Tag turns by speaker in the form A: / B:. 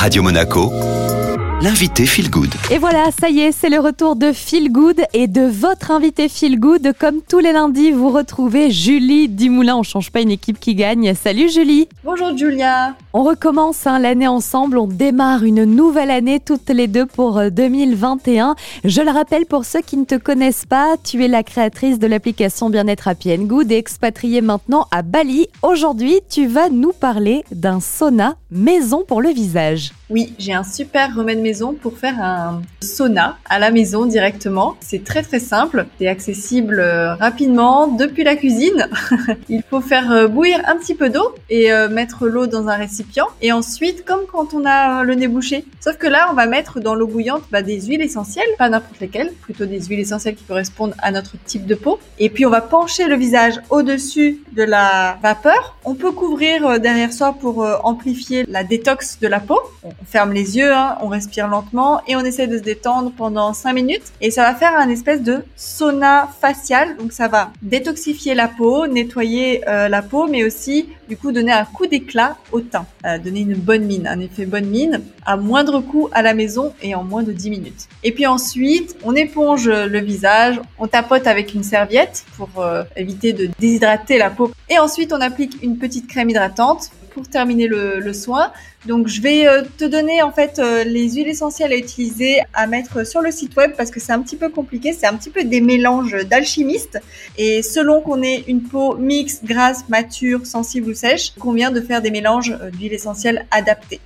A: Radio Monaco, l'invité Feel Good.
B: Et voilà, ça y est, c'est le retour de Feel Good et de votre invité Feel Good. Comme tous les lundis, vous retrouvez Julie Dumoulin. On change pas une équipe qui gagne. Salut Julie.
C: Bonjour Julia.
B: On recommence hein, l'année ensemble. On démarre une nouvelle année toutes les deux pour 2021. Euh, Je le rappelle pour ceux qui ne te connaissent pas, tu es la créatrice de l'application Bien-être Happy and Good et expatriée maintenant à Bali. Aujourd'hui, tu vas nous parler d'un sauna maison pour le visage.
C: Oui, j'ai un super remède maison pour faire un sauna à la maison directement. C'est très très simple, c'est accessible euh, rapidement depuis la cuisine. Il faut faire euh, bouillir un petit peu d'eau et euh, mettre l'eau dans un récipient. Et ensuite, comme quand on a le nez bouché, sauf que là, on va mettre dans l'eau bouillante bah, des huiles essentielles, pas n'importe lesquelles, plutôt des huiles essentielles qui correspondent à notre type de peau. Et puis, on va pencher le visage au-dessus de la vapeur. On peut couvrir derrière soi pour amplifier la détox de la peau. On ferme les yeux, hein, on respire lentement et on essaie de se détendre pendant 5 minutes. Et ça va faire un espèce de sauna facial. Donc ça va détoxifier la peau, nettoyer euh, la peau, mais aussi du coup donner un coup d'éclat au teint, euh, donner une bonne mine, un effet bonne mine à moindre coût à la maison et en moins de 10 minutes. Et puis ensuite, on éponge le visage, on tapote avec une serviette pour euh, éviter de déshydrater la peau. Et ensuite, on applique une petite crème hydratante pour terminer le, le soin. Donc je vais euh, te donner en fait euh, les huiles essentielles à utiliser à mettre sur le site web parce que c'est un petit peu compliqué, c'est un petit peu des mélanges d'alchimistes et selon qu'on ait une peau mixte, grasse, mature, sensible ou sèche, convient de faire des mélanges euh, d'huiles essentielles adaptés.